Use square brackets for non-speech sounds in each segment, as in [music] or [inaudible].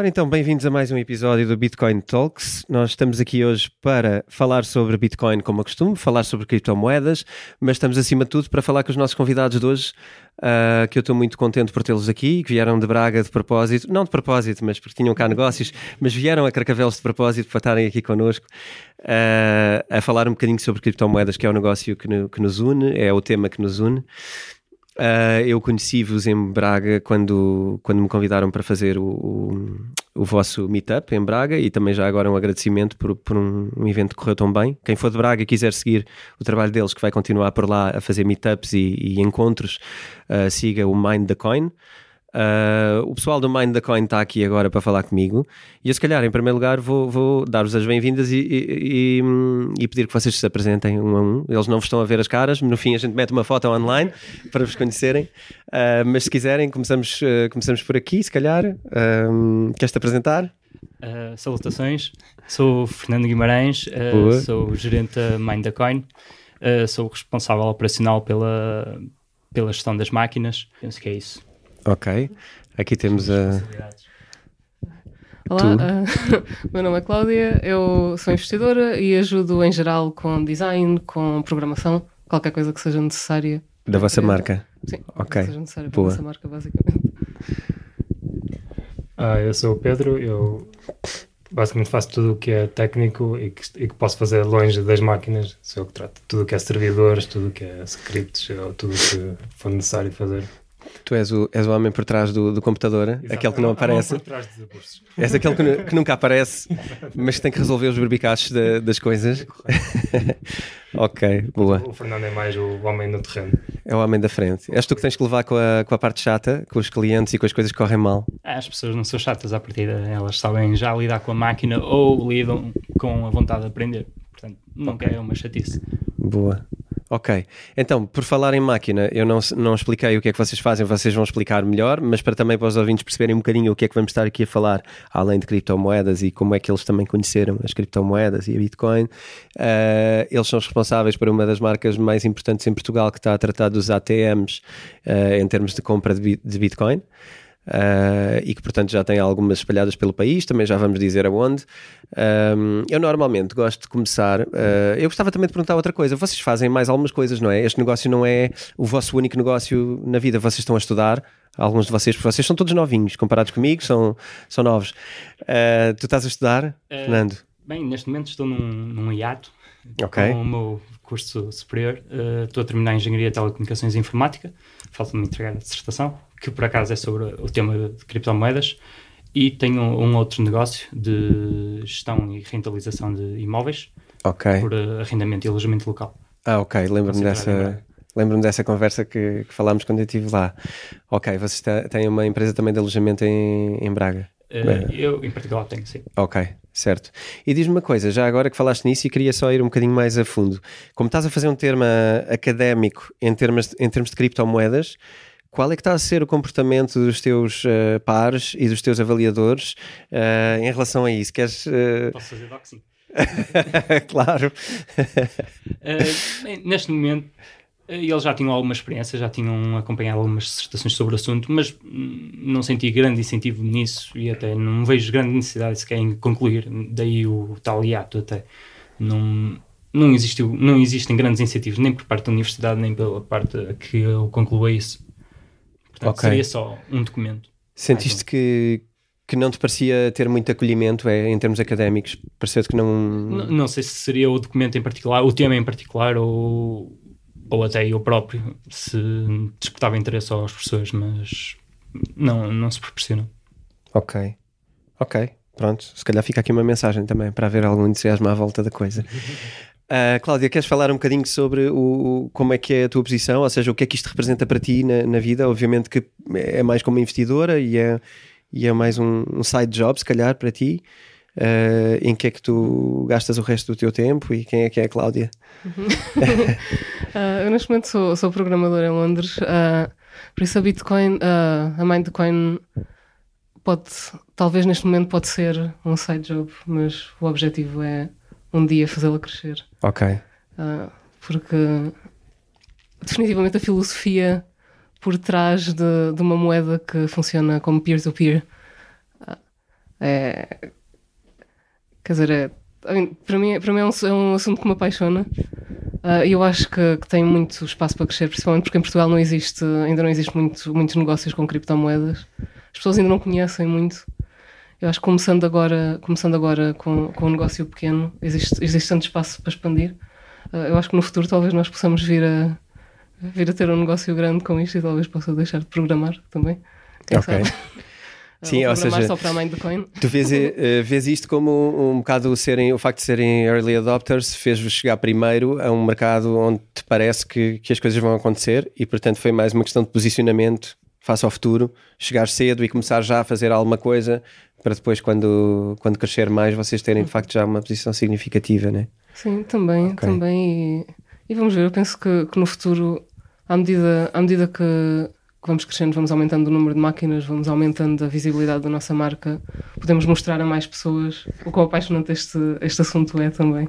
Ora então, bem-vindos a mais um episódio do Bitcoin Talks. Nós estamos aqui hoje para falar sobre Bitcoin como é costume, falar sobre criptomoedas, mas estamos acima de tudo para falar com os nossos convidados de hoje, uh, que eu estou muito contente por tê-los aqui, que vieram de Braga de propósito, não de propósito, mas porque tinham cá negócios, mas vieram a Carcavelos de propósito para estarem aqui connosco uh, a falar um bocadinho sobre criptomoedas, que é o negócio que, no, que nos une, é o tema que nos une. Uh, eu conheci-vos em Braga quando, quando me convidaram para fazer o, o, o, vosso meetup em Braga e também já agora um agradecimento por, por um, um, evento que correu tão bem. Quem for de Braga e quiser seguir o trabalho deles, que vai continuar por lá a fazer meetups e, e encontros, uh, siga o Mind the Coin. Uh, o pessoal do Mind the Coin está aqui agora para falar comigo e eu, se calhar, em primeiro lugar, vou, vou dar-vos as bem-vindas e, e, e, e, pedir que vocês se apresentem um a um. Eles não vos estão a ver as caras, no fim a gente mete uma foto online [laughs] para vos conhecerem. Uh, mas se quiserem, começamos, uh, começamos por aqui, se calhar. Queres-te apresentar? salutações, sou Fernando Guimarães, sou gerente da Mind the Coin, sou responsável operacional pela, pela gestão das máquinas. Penso que é isso. Ok. Aqui temos a. Olá, uh, [laughs] meu nome é Cláudia, eu sou investidora e ajudo em geral com design, com programação, qualquer coisa que seja necessária. Da vossa marca? Sim, ok. que seja necessária para a vossa marca, basicamente. [laughs] Ah, eu sou o Pedro, eu basicamente faço tudo o que é técnico e que, e que posso fazer longe das máquinas, sou eu que trato tudo o que é servidores, tudo o que é scripts, tudo o que for necessário fazer. Tu és o, és o homem por trás do, do computador, Exato. aquele que não aparece. Por trás dos [laughs] és aquele que, que, nunca aparece, mas que tem que resolver os berbicaches das coisas. [laughs] ok, boa. O Fernando é mais o homem no terreno. É o homem da frente. És tu que tens que levar com a, com a parte chata, com os clientes e com as coisas que correm mal. Ah, as pessoas não são chatas à partida, elas sabem já lidar com a máquina ou lidam com a vontade de aprender. Portanto, nunca okay. é uma chatice. Boa. Ok, então, por falar em máquina, eu não, não expliquei o que é que vocês fazem, vocês vão explicar melhor, mas para também para os ouvintes perceberem um bocadinho o que é que vamos estar aqui a falar, além de criptomoedas e como é que eles também conheceram as criptomoedas e a Bitcoin, uh, eles são responsáveis por uma das marcas mais importantes em Portugal que está a tratar dos ATMs uh, eh, em termos de compra de, de Bitcoin. Uh, e que portanto já tem algumas espalhadas pelo país, também já vamos dizer aonde. Um, eu normalmente gosto de começar. Uh, eu gostava também de perguntar outra coisa. Vocês fazem mais algumas coisas, não é? Este negócio não é o vosso único negócio na vida. Vocês estão a estudar, alguns de vocês, porque vocês são todos novinhos comparados comigo, são, são novos. Uh, tu estás a estudar, Fernando? Bem, neste momento estou num, num hiato okay. com o meu curso superior. estou a terminar a Engenharia de Telecomunicações e Informática. Falta-me entregar a dissertação que por acaso é sobre o tema de criptomoedas, e tenho um outro negócio de gestão e rentabilização de imóveis okay. por eh, arrendamento e alojamento local. Ah, ok, lembro-me dessa. Lembro-me dessa conversa que, que, falámos quando eu estive lá. Ok, vocês têm uma empresa também de alojamento em, em Braga? Uh, eu, em particular, tenho, sim. Ok, certo. E diz-me uma coisa, já agora que falaste nisso e queria só ir um bocadinho mais a fundo. Como estás a fazer um termo académico em termos, em termos de criptomoedas, qual é que está a ser o comportamento dos teus uh, pares e dos teus avaliadores uh, em relação a isso? Queres, uh... Posso fazer doxing? [laughs] claro. bem, neste momento, eles já tinham alguma experiência, já tinham acompanhado algumas dissertações sobre o assunto, mas não senti grande incentivo nisso e até não vejo grande necessidade sequer em concluir. Daí o tal hiato até. Não, não, existiu, não existem grandes incentivos nem por parte da universidade nem pela parte que eu conclua isso. Portanto, okay. seria só um documento. Sentiste que, que não te parecia ter muito acolhimento é, em termos académicos? Pareceu-te que não... não... não... sei se seria o documento em particular, o tema em particular, ou, ou até eu próprio, se despertava interesse aos professores, mas não, não se proporciona. Ok, ok, pronto. Se calhar fica aqui uma mensagem também para haver algum entusiasmo à volta da coisa. Uh, Cláudia, queres falar um bocadinho sobre o, como é que é a tua posição, ou seja, o que é que isto representa para ti na, na vida? Obviamente que é mais como investidora e é, e é mais um, um side job, se calhar, para ti. Uh, em que é que tu gastas o resto do teu tempo e quem é que é a Cláudia? uh, [laughs] eu neste momento sou, sou programadora em Londres, por isso a Bitcoin, a Mindcoin pode, talvez neste momento pode ser um side job, mas o objetivo é um dia fazê-la crescer. Ok. Uh, porque definitivamente a filosofia por trás de, de uma moeda que funciona como peer-to-peer -peer, uh, É, quer dizer, é, para mim, para mim é, um, é um assunto que me apaixona ah, e uh, eu acho que, que, tem muito espaço para crescer, principalmente porque em Portugal não existe, ainda não existe muito, muitos negócios com criptomoedas. As pessoas ainda não conhecem muito. Eu acho que começando agora, começando agora com, com um negócio pequeno, existe, existe tanto espaço para expandir. Uh, eu acho que no futuro talvez nós possamos vir a, vir a ter um negócio grande com isto e talvez possa deixar de programar também. Quem ok. Sabe? [laughs] Sim, ou seja, só para a mãe do coin. tu vês, uh, [laughs] vês isto como um, um bocado serem, o facto de serem early adopters fez-vos chegar primeiro a um mercado onde te parece que, que as coisas vão acontecer e portanto foi mais uma questão de posicionamento face ao futuro, chegar cedo e começar já a fazer alguma coisa para depois quando, quando crescer mais vocês terem de facto já uma posição significativa, né? Sim, também, okay. também e, e, vamos ver, eu penso que, que no futuro à medida, à medida que que vamos crescendo, vamos aumentando o número de máquinas, vamos aumentando a visibilidade da nossa marca, podemos mostrar a mais pessoas o quão apaixonante este, este assunto é também.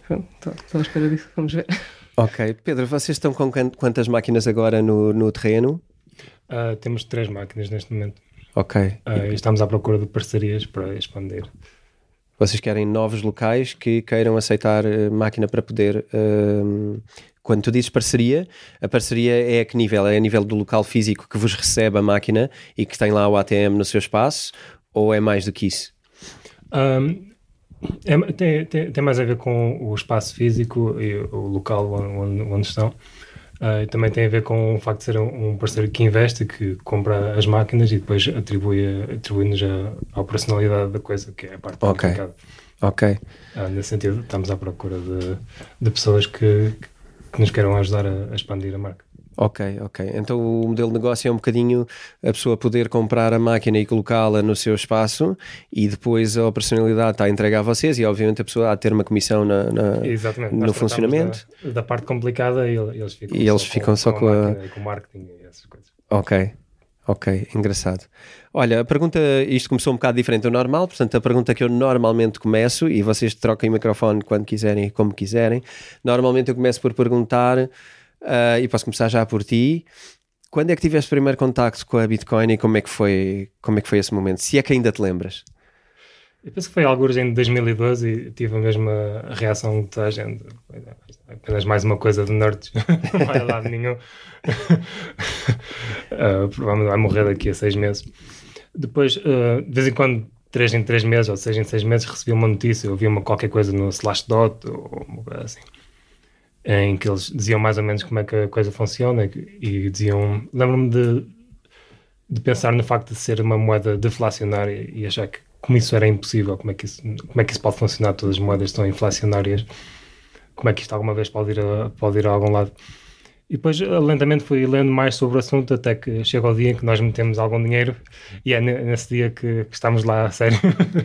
Estou à espera disso, vamos ver. Ok. Pedro, vocês estão com quantas máquinas agora no, no terreno? Uh, temos três máquinas neste momento. Ok. Uh, estamos à procura de parcerias para expandir. Vocês querem novos locais que queiram aceitar uh, máquina para poder uh, quando tu dizes parceria, a parceria é a que nível? É a nível do local físico que vos recebe a máquina e que tem lá o ATM no seu espaço? Ou é mais do que isso? Um, é, tem, tem, tem, mais a ver com o espaço físico e o local onde, onde estão. Uh, também tem a ver com o facto de ser um, parceiro que investe, que compra as máquinas e depois atribui, atribui-nos a, a operacionalidade da coisa, que é a parte okay. complicada. Ok. Uh, nesse sentido, estamos à procura de, de pessoas que, que nos queiram ajudar a, a expandir a marca. Ok, ok. Então o modelo de negócio é um bocadinho a pessoa poder comprar a máquina e colocá-la no seu espaço e depois a operacionalidade está entregue a vocês e obviamente a pessoa há de ter uma comissão na, na no funcionamento. Da, da, parte complicada e eles ficam e eles só ficam com, só com, com a, a... com marketing e essas coisas. Ok, ok, engraçado. Olha, a pergunta, isto começou um bocado diferente do normal, portanto, a pergunta que eu normalmente começo, e vocês troquem o microfone quando quiserem e como quiserem, normalmente eu começo por perguntar, uh, e posso começar já por ti, quando é que tiveste o primeiro contacto com a Bitcoin e como é que foi, como é que foi esse momento? Se é que ainda te lembras? Eu penso que foi alguns em 2012 e tive a mesma reação de toda a gente. Apenas mais uma coisa de nerds, [laughs] não vai a lado nenhum. uh, [laughs] provavelmente vai morrer daqui a seis meses. Depois, uh, de vez em quando, três em três meses ou seis em seis meses, recebi uma notícia, ouvi uma qualquer coisa no Slashdot ou uma coisa assim, em que eles diziam mais ou menos como é que a coisa funciona e diziam. Lembro-me de, de pensar no facto de ser uma moeda deflacionária e achar que como isso era impossível, como é que isso, como é que isso pode funcionar? Todas as moedas estão inflacionárias, como é que isto alguma vez pode ir a, pode ir a algum lado? E depois eh, lentamente fui lendo mais sobre o assunto até que chega o dia em que nós metemos algum dinheiro e é nesse dia que, que estamos lá a sério.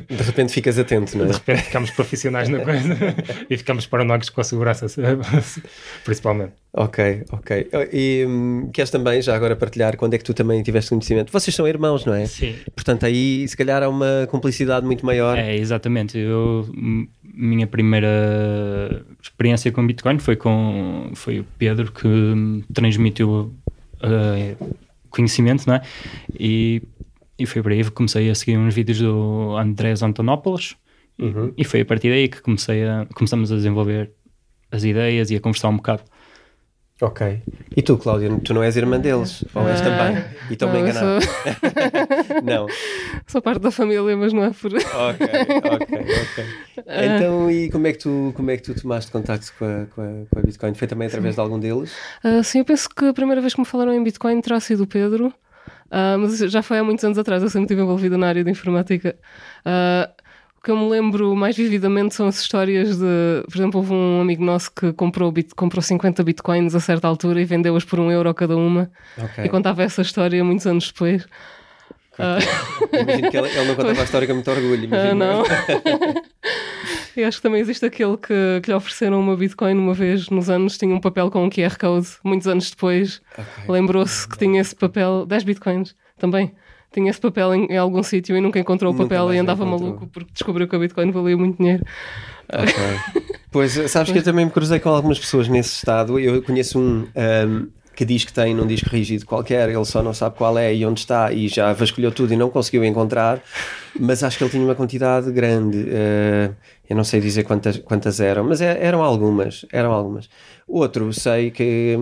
De repente ficas atento, não é? De repente ficamos profissionais na coisa [laughs] e ficamos paranoicos com a segurança, [laughs] principalmente. Ok, ok. E hum, queres também já agora partilhar quando é que tu também tiveste conhecimento? Vocês são irmãos, não é? Sim. Portanto, aí se calhar há uma cumplicidade muito maior. É, exatamente. Eu minha primeira experiência com Bitcoin foi com foi o Pedro que me transmitiu uh, conhecimento, não é? E, e foi por aí que comecei a seguir uns vídeos do Andrés Antonopoulos uhum. e, e foi a partir daí que comecei a, começamos a desenvolver as ideias e a conversar um bocado. Ok. E tu, Cláudia, tu não és irmã deles? Ou és também? E estou-me enganado? Sou... não. [laughs] Sou parte da família, mas não é por... ok, ok, ok. [laughs] Então, e como é que tu, como é que tu tomaste contato com a, com a, com a Bitcoin? Foi também através sim. de algum deles? Uh, sim, eu penso que a primeira vez que me falaram em Bitcoin terá sido o Pedro. Uh, mas já foi há muitos anos atrás, eu sempre estive envolvida na área de informática. Uh, que eu me lembro mais vividamente são as histórias de. Por exemplo, houve um amigo nosso que comprou, bit, comprou 50 bitcoins a certa altura e vendeu-as por um euro cada uma. Okay. E contava essa história muitos anos depois. Uh... Imagino que ele, ele, não contava a história com muito orgulho. Uh, não. [laughs] e acho que também existe aquele que, que lhe ofereceram uma Bitcoin uma vez nos anos, tinha um papel com um QR Code. Muitos anos depois, okay. lembrou-se que tinha esse papel, 10 Bitcoins também tinha esse papel em, em algum sítio e nunca encontrou o papel e andava maluco porque descobriu que a Bitcoin valia muito dinheiro. Okay. pois, sabes que eu também me cruzei com algumas pessoas nesse estado. Eu conheço um, um que diz que tem num disco rígido qualquer, ele só não sabe qual é e onde está e já vasculhou tudo e não conseguiu encontrar, mas acho que ele tinha uma quantidade grande. Uh, eu não sei dizer quantas, quantas eram, mas é, eram algumas, eram algumas. Outro, sei que,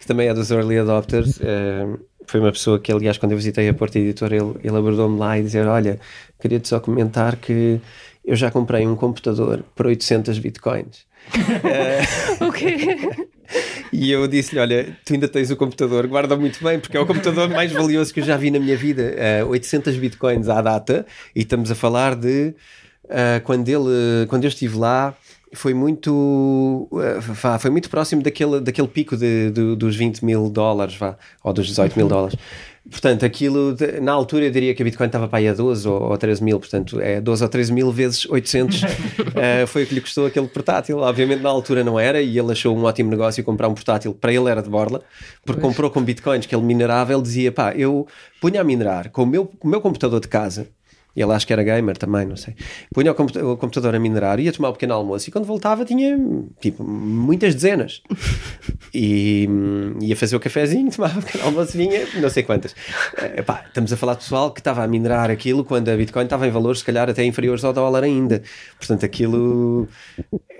que também é dos early adopters, uh, foi uma pessoa que, aliás, quando eu visitei a Porta Editora, ele, ele abordou-me lá e dizer: Olha, queria-te só comentar que eu já comprei um computador por 800 bitcoins. [laughs] ok. E eu disse-lhe: Olha, tu ainda tens o computador, guarda muito bem, porque é o computador mais valioso que eu já vi na minha vida. Uh, 800 bitcoins à data, e estamos a falar de uh, quando, ele, quando eu estive lá. Foi muito, uh, foi muito próximo daquele, daquele pico de, de, dos 20 mil dólares, vá, ou dos 18 mil dólares. Portanto, aquilo, na altura eu diria que a Bitcoin estava para aí a 12 ou, ou 13 mil, portanto é 12 ou 13 mil vezes 800 uh, [laughs] eh, foi o que lhe custou aquele portátil. Obviamente na altura não era e ele achou um ótimo negócio comprar um portátil, para ele era de borla, porque pois. comprou com Bitcoins que ele minerava, ele dizia, pá, eu punha a minerar com o meu, com o meu computador de casa, ele acho que era gamer também, não sei. Punha o, computador, o a minerar, ia tomar um pequeno almoço e quando voltava tinha tipo muitas dezenas. E ia fazer o cafezinho, [laughs] tomava um pequeno almoço, vinha não sei quantas. Epá, estamos a falar de pessoal que estava a minerar aquilo quando a Bitcoin estava em valores, se calhar até inferiores ao dólar ainda. Portanto, aquilo.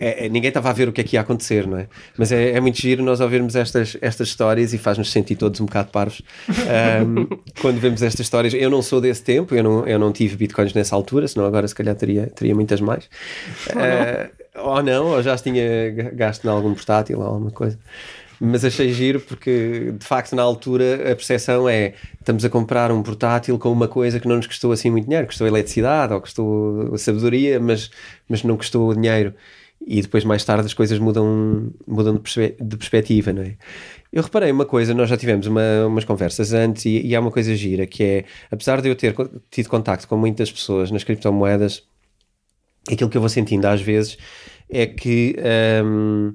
É, é, ninguém estava a ver o que é que ia acontecer, não é? Mas é, é muito giro nós ouvirmos estas, estas histórias e faz-nos sentir todos um bocado parvos um, quando vemos estas histórias. Eu não sou desse tempo, eu não, eu não tive bitcoins nessa altura, senão agora se calhar teria, teria muitas mais. Ou não, uh, ou, não, ou já tinha gasto em algum portátil ou alguma coisa. Mas achei giro porque, de facto, na altura a percepção é estamos a comprar um portátil com uma coisa que não nos custou assim muito dinheiro, custou eletricidade ou custou sabedoria, mas, mas não custou dinheiro. E depois, mais tarde, as coisas mudam, mudam de, perspe de perspectiva, não é? Eu reparei uma coisa, nós já tivemos uma, umas conversas antes e, e, há uma coisa gira que é, apesar de eu ter tido contacto com muitas pessoas nas criptomoedas, aquilo que eu vou sentindo às vezes é que um,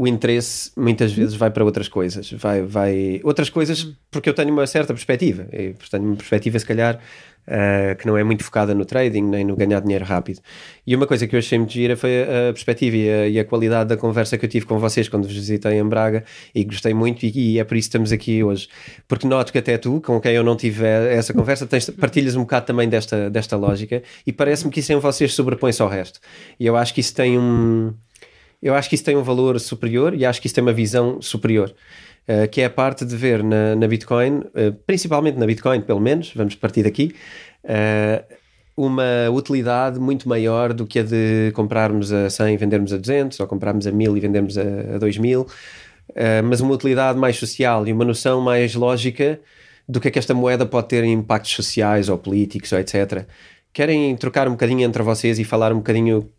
o interesse muitas vezes vai para outras coisas, vai, vai outras coisas porque eu tenho uma certa perspectiva, eu tenho uma perspectiva se calhar uh, que não é muito focada no trading nem no ganhar dinheiro rápido. E uma coisa que eu achei muito gira foi a perspectiva e a, e a qualidade da conversa que eu tive com vocês quando vos visitei em Braga e gostei muito e, e, é por isso que estamos aqui hoje. Porque noto que até tu, com quem eu não tive essa conversa, tens, partilhas um bocado também desta, desta lógica e parece-me que isso em vocês sobrepõe-se ao resto. E eu acho que isso tem um eu acho que isso tem um valor superior e acho que isso tem uma visão superior. Uh, que é a parte de ver na, na Bitcoin, uh, principalmente na Bitcoin, pelo menos, vamos partir daqui, uh, uma utilidade muito maior do que a de comprarmos a 100 e vendermos a 200, ou comprarmos a 1000 e vendermos a, a 2000, mas uma utilidade mais social e uma noção mais lógica do que é que esta moeda pode ter em impactos sociais ou políticos ou etc. Querem trocar um bocadinho entre vocês e falar um bocadinho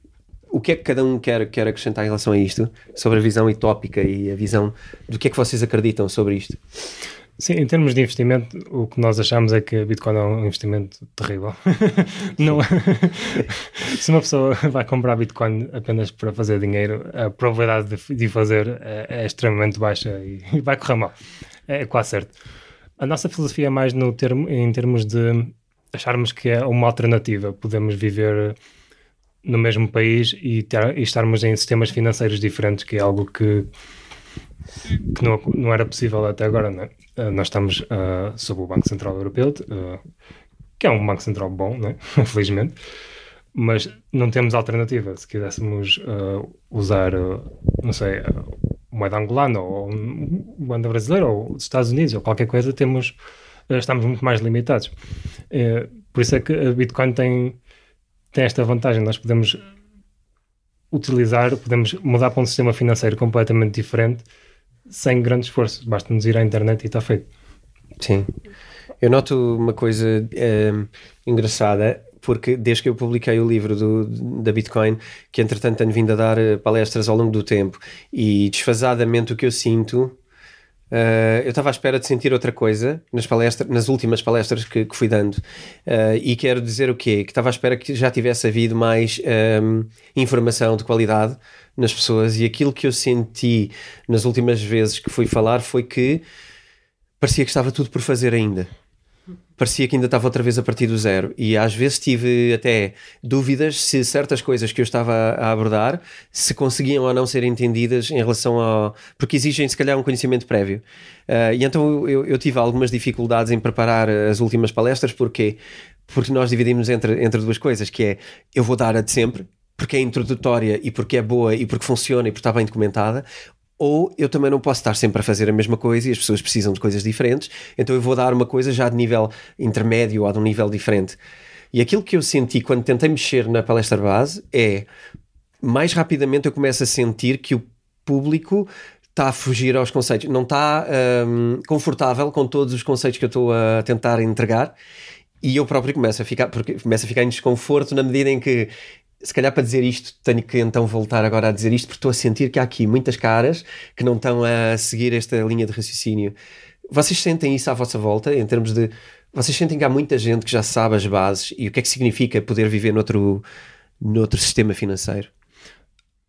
o que é que cada um quer, quer acrescentar em relação a isto, sobre a visão utópica e a visão do que é que vocês acreditam sobre isto? Sim, em termos de investimento, o que nós achamos é que Bitcoin é um investimento terrível. [laughs] Não, [laughs] se uma pessoa vai comprar Bitcoin apenas para fazer dinheiro, a probabilidade de, de fazer é, é, extremamente baixa [laughs] e, vai correr mal. É, é quase certo. A nossa filosofia é mais no termo, em termos de acharmos que é uma alternativa. Podemos viver no mesmo país e, ter, e, estarmos em sistemas financeiros diferentes, que é algo que, que não, não era possível até agora. Uh, nós estamos uh, sob o Banco Central Europeu, uh, que é um Banco Central bom, não é? [laughs] felizmente, mas não temos alternativa. Se quiséssemos usar, não sei, moeda angolana ou moeda brasileira ou dos Estados Unidos ou qualquer coisa, temos, estamos muito mais limitados. por isso é que a Bitcoin tem tem esta vantagem, nós podemos utilizar, podemos mudar para um sistema financeiro completamente diferente sem grande esforço, basta-nos ir à internet e está feito. Sim. Eu noto uma coisa é, engraçada, porque desde que eu publiquei o livro do, da Bitcoin, que entretanto tenho vindo a dar eh, palestras ao longo do tempo, e desfasadamente o que eu sinto Uh, eu estava à espera de sentir outra coisa nas palestras, nas últimas palestras que, que fui dando. Uh, e quero dizer o quê? Que estava à espera que já tivesse havido mais um, ehm, informação de qualidade nas pessoas e aquilo que eu senti nas últimas vezes que fui falar foi que parecia que estava tudo por fazer ainda. Parecia que ainda estava outra vez a partir do zero. E às vezes tive até dúvidas se certas coisas que eu estava a abordar se conseguiam ou não ser entendidas em relação ao. porque exigem se calhar um conhecimento prévio. Uh, e então eu, eu, tive algumas dificuldades em preparar as últimas palestras, porque porque nós dividimos entre, entre duas coisas, que é eu vou dar a de sempre, porque é introdutória e porque é boa e porque funciona e porque está bem documentada, ou eu também não posso estar sempre a fazer a mesma coisa e as pessoas precisam de coisas diferentes, então eu vou dar uma coisa já de nível intermédio ou de um nível diferente. E aquilo que eu senti quando tentei mexer na palestra base é mais rapidamente eu começo a sentir que o público está a fugir aos conceitos, não está um, confortável com todos os conceitos que eu estou a tentar entregar e eu próprio começo a ficar, porque começo a ficar em desconforto na medida em que se calhar para dizer isto tenho que então voltar agora a dizer isto porque estou a sentir que há aqui muitas caras que não estão a seguir esta linha de raciocínio. Vocês sentem isso à vossa volta em termos de vocês sentem que há muita gente que já sabe as bases e o que é que significa poder viver noutro, noutro sistema financeiro?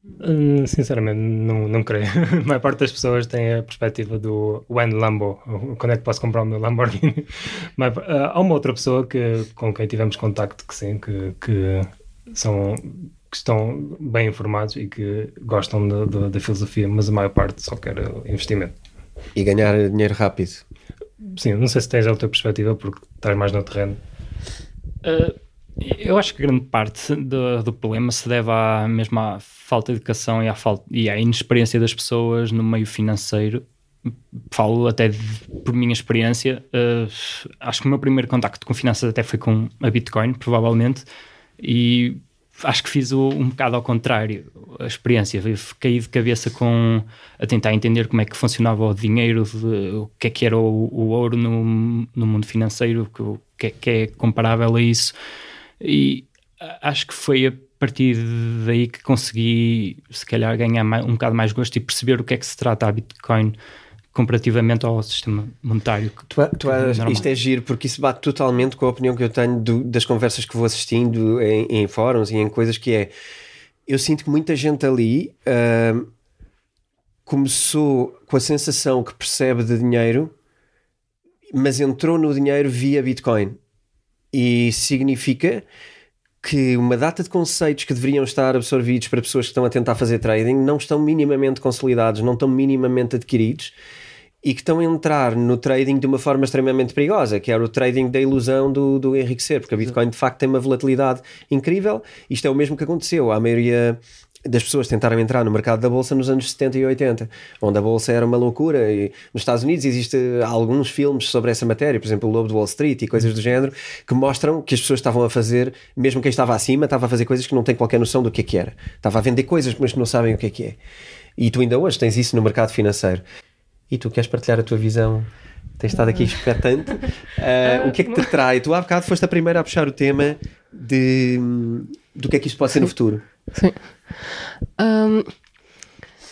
Hum, sinceramente, não, não creio. [laughs] A maior parte das pessoas tem a perspectiva do when Lambo, quando é que posso comprar o meu Lamborghini. [laughs] Mas, uh, há uma outra pessoa que, com quem tivemos contacto que sim, que, que são que estão bem informados e que gostam da filosofia, mas a maior parte só quer investimento. E ganhar dinheiro rápido. Sim, não sei se tens a outra perspectiva porque estás mais no terreno. Uh, eu acho que grande parte do, do, problema se deve à mesma falta de educação e à, falta, e à inexperiência das pessoas no meio financeiro. Falo até de, por minha experiência. Uh, acho que o meu primeiro contacto com finanças até foi com a Bitcoin, provavelmente e acho que fiz o, um bocado ao contrário a experiência. Fiquei de cabeça com a tentar entender como é que funcionava o dinheiro, de, o que é que era o, o ouro no, no, mundo financeiro, o que é, que é comparável a isso. E acho que foi a partir daí que consegui, se calhar, ganhar mais, um bocado mais gosto e perceber o que é que se trata a Bitcoin comparativamente ao sistema monetário. Que, tu, tu que isto é giro porque isso bate totalmente com a opinião que eu tenho do, das conversas que vou assistindo em, em, fóruns e em coisas que é eu sinto que muita gente ali uh, começou com a sensação que percebe de dinheiro mas entrou no dinheiro via Bitcoin e significa que uma data de conceitos que deveriam estar absorvidos para pessoas que estão a tentar fazer trading não estão minimamente consolidados, não estão minimamente adquiridos e que estão a entrar no trading de uma forma extremamente perigosa, que era o trading da ilusão do, do enriquecer, porque a Bitcoin de facto tem uma volatilidade incrível. Isto é o mesmo que aconteceu. A maioria das pessoas tentaram entrar no mercado da bolsa nos anos 70 e 80, onde a bolsa era uma loucura. E nos Estados Unidos existem alguns filmes sobre essa matéria, por exemplo, o Lobo de Wall Street e coisas do género, que mostram que as pessoas estavam a fazer, mesmo quem estava acima, estava a fazer coisas que não tem qualquer noção do que é que era. Estava a vender coisas, mas que não sabem o que é que é. E tu ainda hoje tens isso no mercado financeiro. E tu queres partilhar a tua visão? Tens estado aqui expectante. [laughs] Uh, o que é que te trai? Tu há bocado foste a primeira a puxar o tema de, do que é que isto pode ser no futuro. Sim. Um,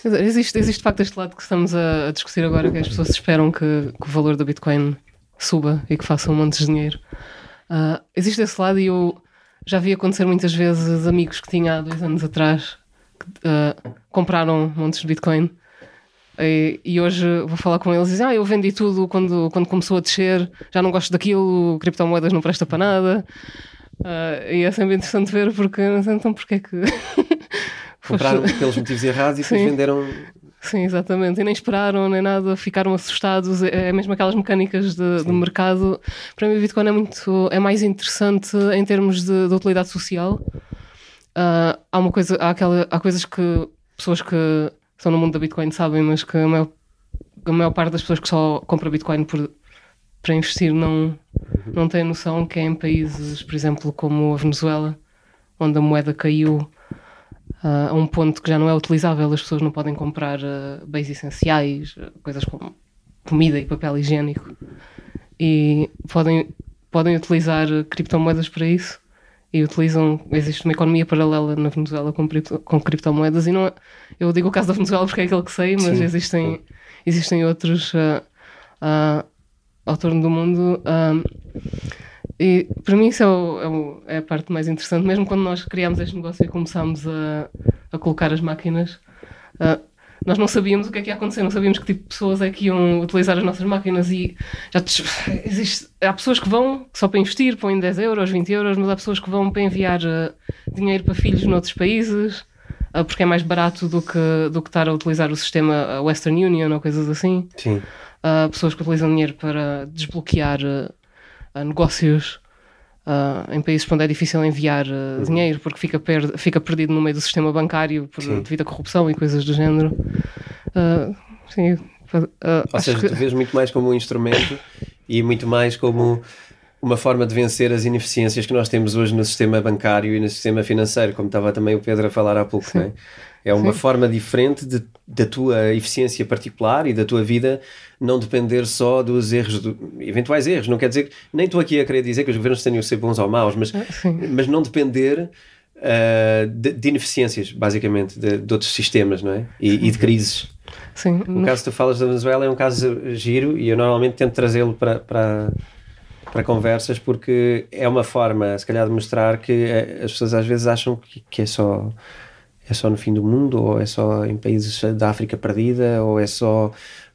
existe, existe de facto este lado que estamos a, a discutir agora, que as pessoas esperam que, que, o valor do Bitcoin suba e que faça um monte de dinheiro. Uh, existe esse lado e eu já vi acontecer muitas vezes amigos que tinha há dois anos atrás que, uh, compraram montes de Bitcoin e, e, hoje vou falar com eles e dizem: Ah, eu vendi tudo quando, quando começou a descer, já não gosto daquilo, criptomoedas não presta para nada. Uh, e é sempre interessante ver porque então porque é que [laughs] compraram pelos motivos errados e depois venderam Sim, exatamente. E nem esperaram nem nada, ficaram assustados. É, é mesmo aquelas mecânicas de, do mercado. Para mim, o Bitcoin é muito é mais interessante em termos de, de utilidade social. Uh, há uma coisa, há, aquela, há coisas que pessoas que estão no mundo da Bitcoin sabem, mas que a maior, a maior parte das pessoas que só compra Bitcoin por, para investir não, não têm noção que é em países, por exemplo, como a Venezuela, onde a moeda caiu uh, a um ponto que já não é utilizável, as pessoas não podem comprar uh, bens essenciais, coisas como comida e papel higiênico, e podem, podem utilizar criptomoedas para isso e utilizam. Existe uma economia paralela na Venezuela com, com criptomoedas e não é, eu digo o caso da Venezuela porque é aquele que sei, mas Sim. existem, existem outros uh, uh, ao torno do mundo. Uh, e para mim isso é, o, é, o, é, a parte mais interessante, mesmo quando nós criámos este negócio e começámos a, a colocar as máquinas. Nós não sabíamos o que é que ia acontecer, não sabíamos que tipo de pessoas é que iam utilizar as nossas máquinas e já existe, há pessoas que vão só para investir, põem 10 euros, 20 euros, mas há pessoas que vão para enviar uh, dinheiro para filhos noutros países uh, porque é mais barato do que, do que estar a utilizar o sistema Western Union ou coisas assim. Sim. Uh, pessoas que utilizam dinheiro para desbloquear negócios Uh, em países onde é difícil enviar uh, dinheiro porque fica, per fica perdido no meio do sistema bancário por, devido à corrupção e coisas do género. Uh, sim, Ou seja, que... tu vês muito mais como um instrumento e muito mais como uma forma de vencer as ineficiências que nós temos hoje no sistema bancário e no sistema financeiro, como estava também o Pedro a falar há pouco. Não é? é uma Sim. forma diferente de, da tua eficiência particular e da tua vida não depender só dos erros, do, eventuais erros. Não quer dizer que nem estou aqui a querer dizer que os governos tenham de ser bons ou maus, mas, ah, mas não depender uh, de, de, ineficiências, basicamente, de, de, outros sistemas, não é? E, e de crises. Sim. O caso que tu falas da Venezuela é um caso giro e eu normalmente tento trazê-lo para, para, para conversas porque é uma forma, se calhar, de mostrar que eh, as pessoas às vezes acham que, que é só é só no fim do mundo, ou é só em países da África perdida, ou é só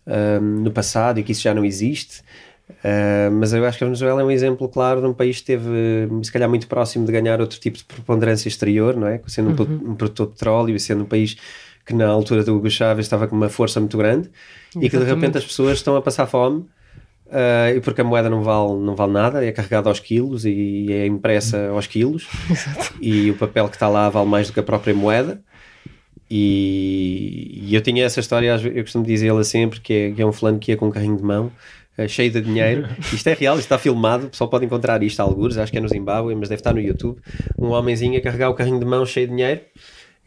um, no passado e que isso já não existe. Uh, mas eu acho que a Venezuela é um exemplo claro de um país que esteve, se calhar, muito próximo de ganhar outro tipo de preponderância exterior, não é? Sendo uhum. um, um, produtor de petróleo e sendo um país que na altura do Hugo Chávez estava com uma força muito grande Exatamente. e que de repente as pessoas estão a passar fome Uh, e porque a moeda não vale, não vale nada, é carregada aos quilos e é impressa aos quilos [laughs] e o papel que está lá vale mais do que a própria moeda. E, e eu tinha essa história, eu costumo dizê-la sempre, que é, que é um fulano que ia com um carrinho de mão uh, cheio de dinheiro. [laughs] Isto é real, isto está filmado, o pessoal pode encontrar isto a alguns, acho que é no Zimbábue, mas deve estar no YouTube. Um homenzinho a carregar o carrinho de mão cheio de dinheiro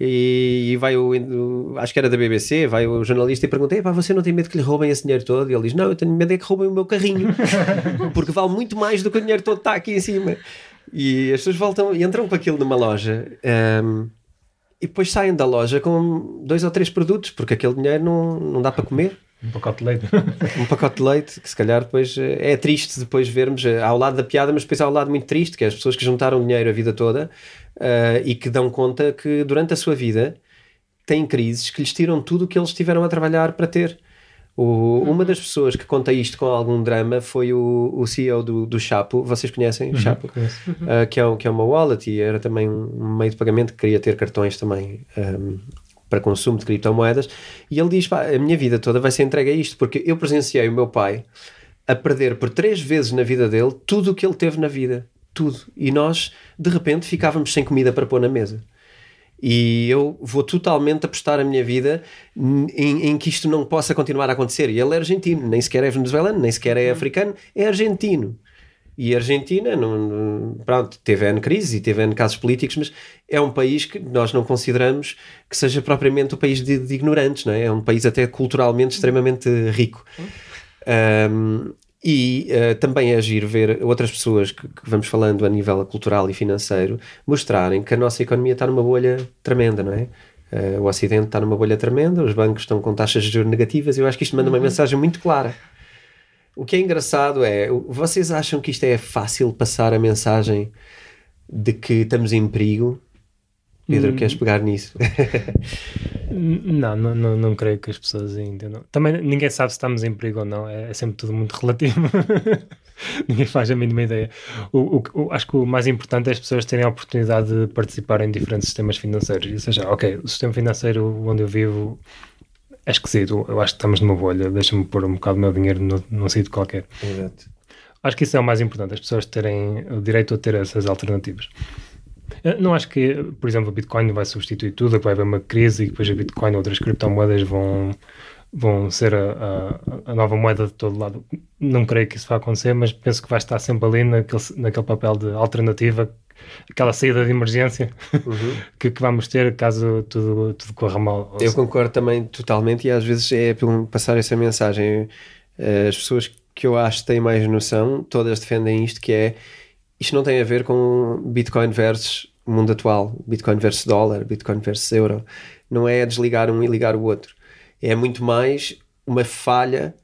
e, e vai o, o, acho que era da BBC, vai o jornalista e pergunta: Pá, você não tem medo que lhe roubem esse dinheiro todo? E ele diz: Não, eu tenho medo é que roubem o meu carrinho, [laughs] porque vale muito mais do que o dinheiro todo está aqui em cima. E as pessoas voltam e entram com aquilo numa loja um, e depois saem da loja com dois ou três produtos, porque aquele dinheiro não, não dá para comer. Um pacote de leite. [laughs] um pacote de leite, que se calhar depois eh, é triste depois vermos, eh, ao lado da piada, mas depois há o lado muito triste, que é as pessoas que juntaram dinheiro a vida toda uh, e que dão conta que durante a sua vida têm crises que lhes tiram tudo o que eles tiveram a trabalhar para ter. O, uma das pessoas que conta isto com algum drama foi o, o CEO do, do Chapo. Vocês conhecem o uhum, Chapo? Uh, que, é que é uma wallet e era também um meio de pagamento que queria ter cartões também um, para consumo de criptomoedas. E ele diz: a minha vida toda vai ser entregue a isto, porque eu presenciei o meu pai a perder por três vezes na vida dele tudo o que ele teve na vida tudo. E nós, de repente, ficávamos sem comida para pôr na mesa. E eu vou totalmente apostar a minha vida em, em, que isto não possa continuar a acontecer. E ele é argentino, nem sequer é venezuelano, nem sequer é africano, é argentino. E a Argentina, não, pronto, teve N crise e teve N casos políticos, mas é um país que nós não consideramos que seja propriamente o um país de, de, ignorantes, não é? É um país até culturalmente extremamente rico. Um, e uh, também é agir ver outras pessoas que, que, vamos falando a nível cultural e financeiro mostrarem que a nossa economia está numa bolha tremenda, não é? Uh, o Ocidente está numa bolha tremenda, os bancos estão com taxas de juros negativas eu acho que isto manda uma uhum. mensagem muito clara. O que é engraçado é, vocês acham que isto é fácil passar a mensagem de que estamos em perigo? Pedro, hum. queres pegar nisso? [laughs] Não, não, não, não, creio que as pessoas entendam. Também ninguém sabe se estamos em perigo ou não, é, é sempre tudo muito relativo. [laughs] ninguém faz a mínima ideia. O, o, o, acho que o mais importante é as pessoas terem a oportunidade de participar em diferentes sistemas financeiros. Ou seja, ok, o sistema financeiro onde eu vivo é esquisito, eu acho que estamos numa bolha, deixa-me pôr um bocado do meu dinheiro no, num sítio qualquer. Exato. Acho que isso é o mais importante, as pessoas terem o direito a ter essas alternativas. Não acho que, por exemplo, o Bitcoin vai substituir tudo, vai haver uma crise e depois a Bitcoin e outras criptomoedas vão, vão ser a, a, a, nova moeda de todo lado. Não creio que isso vá acontecer, mas penso que vai estar sempre ali naquele, naquele papel de alternativa, aquela saída de emergência uhum. [laughs] que, que, vamos ter caso tudo, tudo corra mal. Eu concordo também totalmente e às vezes é para passar essa mensagem. As pessoas que eu acho que têm mais noção, todas defendem isto, que é isto não tem a ver com Bitcoin versus mundo atual, Bitcoin versus dólar, Bitcoin versus euro. Não é desligar um e ligar o outro. É muito mais uma falha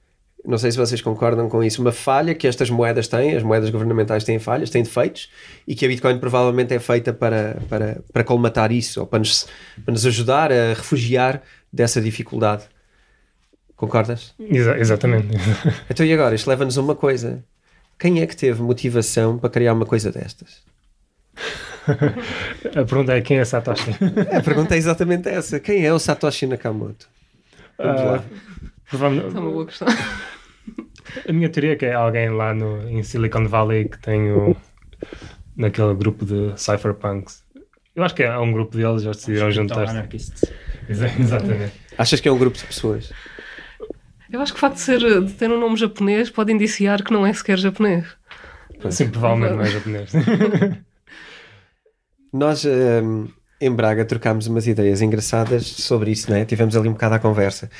não sei se vocês concordam com isso, uma falha que estas moedas têm, as moedas governamentais têm falhas, têm defeitos, e que a Bitcoin provavelmente é feita para, para, para colmatar isso, ou para nos, para nos ajudar a refugiar dessa dificuldade. Concordas? Exa exatamente. [laughs] Então e agora? Isto leva-nos a uma coisa. Quem é que teve motivação para criar uma coisa destas? [laughs] a pergunta é quem é Satoshi? A pergunta é exatamente essa. Quem é o Satoshi Nakamoto? Vamos Ah, lá. provavelmente- É uma boa questão. A minha teoria é que é alguém lá no, em Silicon Valley que tem o, naquele grupo de cypherpunks. Eu acho que é um grupo deles, eles decidiram Então, juntar-se. anarchists. Exa- Exatamente. Achas que é um grupo de pessoas? Eu acho que o facto de, ser, de ter um nome japonês pode indiciar que não é sequer japonês. Sim, provavelmente não é japonês. [laughs] Nós hum, em Braga trocámos umas ideias engraçadas sobre isso, né? Tivemos ali um bocado à conversa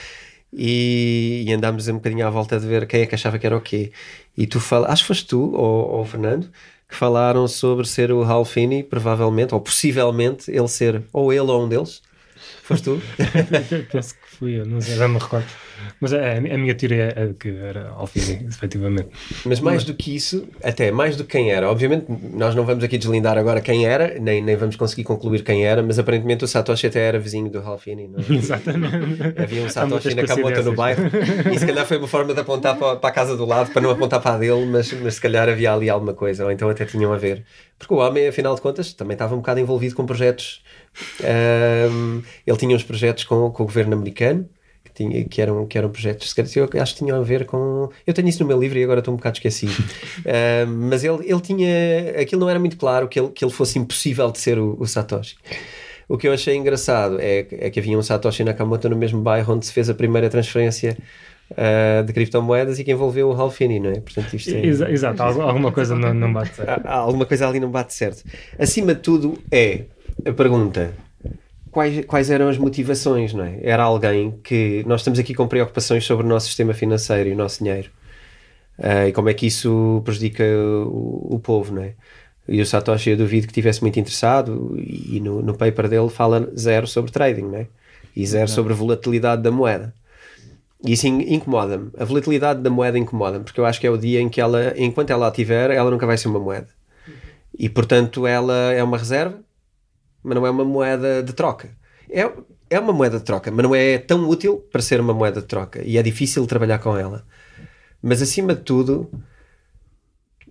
e, e andámos um bocadinho à volta de ver quem é que achava que era o quê. E tu fala, acho que foste tu ou, ou o Fernando que falaram sobre ser o Finney, provavelmente, ou possivelmente ele ser ou ele ou um deles. Foste tu? [laughs] Penso que fui eu, não sei, já me recordo. Mas é, a minha teoria é que era Alfini, efetivamente. Mas mais do que isso, até mais do que quem era, obviamente nós não vamos aqui deslindar agora quem era, nem, nem vamos conseguir concluir quem era, mas aparentemente o Satoshi até era vizinho do Hal Finney, não é? [laughs] Exatamente. Havia um Satoshi muitas Nakamoto no bairro e se calhar foi uma forma de apontar para, para a casa do lado, para não apontar para a dele, mas, mas se calhar havia ali alguma coisa, ou então até tinham a ver. Porque o homem, afinal de contas, também estava um bocado envolvido com projetos. Ahm, ele tinha uns projetos com, com o governo americano, que, tinha, que, eram, que eram projetos secretos, eu acho que tinham a ver com. Eu tenho isso no meu livro e agora estou um bocado esquecido. [laughs] Mas ele, ele tinha. Aquilo não era muito claro que ele, que ele fosse impossível de ser o, o Satoshi. O que eu achei engraçado é, que- é que havia um Satoshi Nakamoto no mesmo bairro onde se fez a primeira transferência ah, de criptomoedas e que envolveu o Hal Finney, não é? Portanto, isto é, Exa- Exato, algu- alguma coisa não, não bate certo. alguma coisa ali não bate certo. Acima de tudo é a pergunta: quais, quais eram as motivações, não é? Era alguém que nós estamos aqui com preocupações sobre o nosso sistema financeiro e o nosso dinheiro Ah, e como é que isso prejudica o, o povo, não é? E o Satoshi eu duvido que estivesse muito interessado e no, no paper dele fala zero sobre trading, não é? E zero sobre volatilidade da moeda. E isso in- incomoda-me. A volatilidade da moeda incomoda-me, porque eu acho que é o dia em que ela, enquanto ela a tiver, ela nunca vai ser uma moeda. E portanto ela é uma reserva, mas não é uma moeda de troca. É, é uma moeda de troca, mas não é tão útil para ser uma moeda de troca. E é difícil trabalhar com ela. Mas acima de tudo,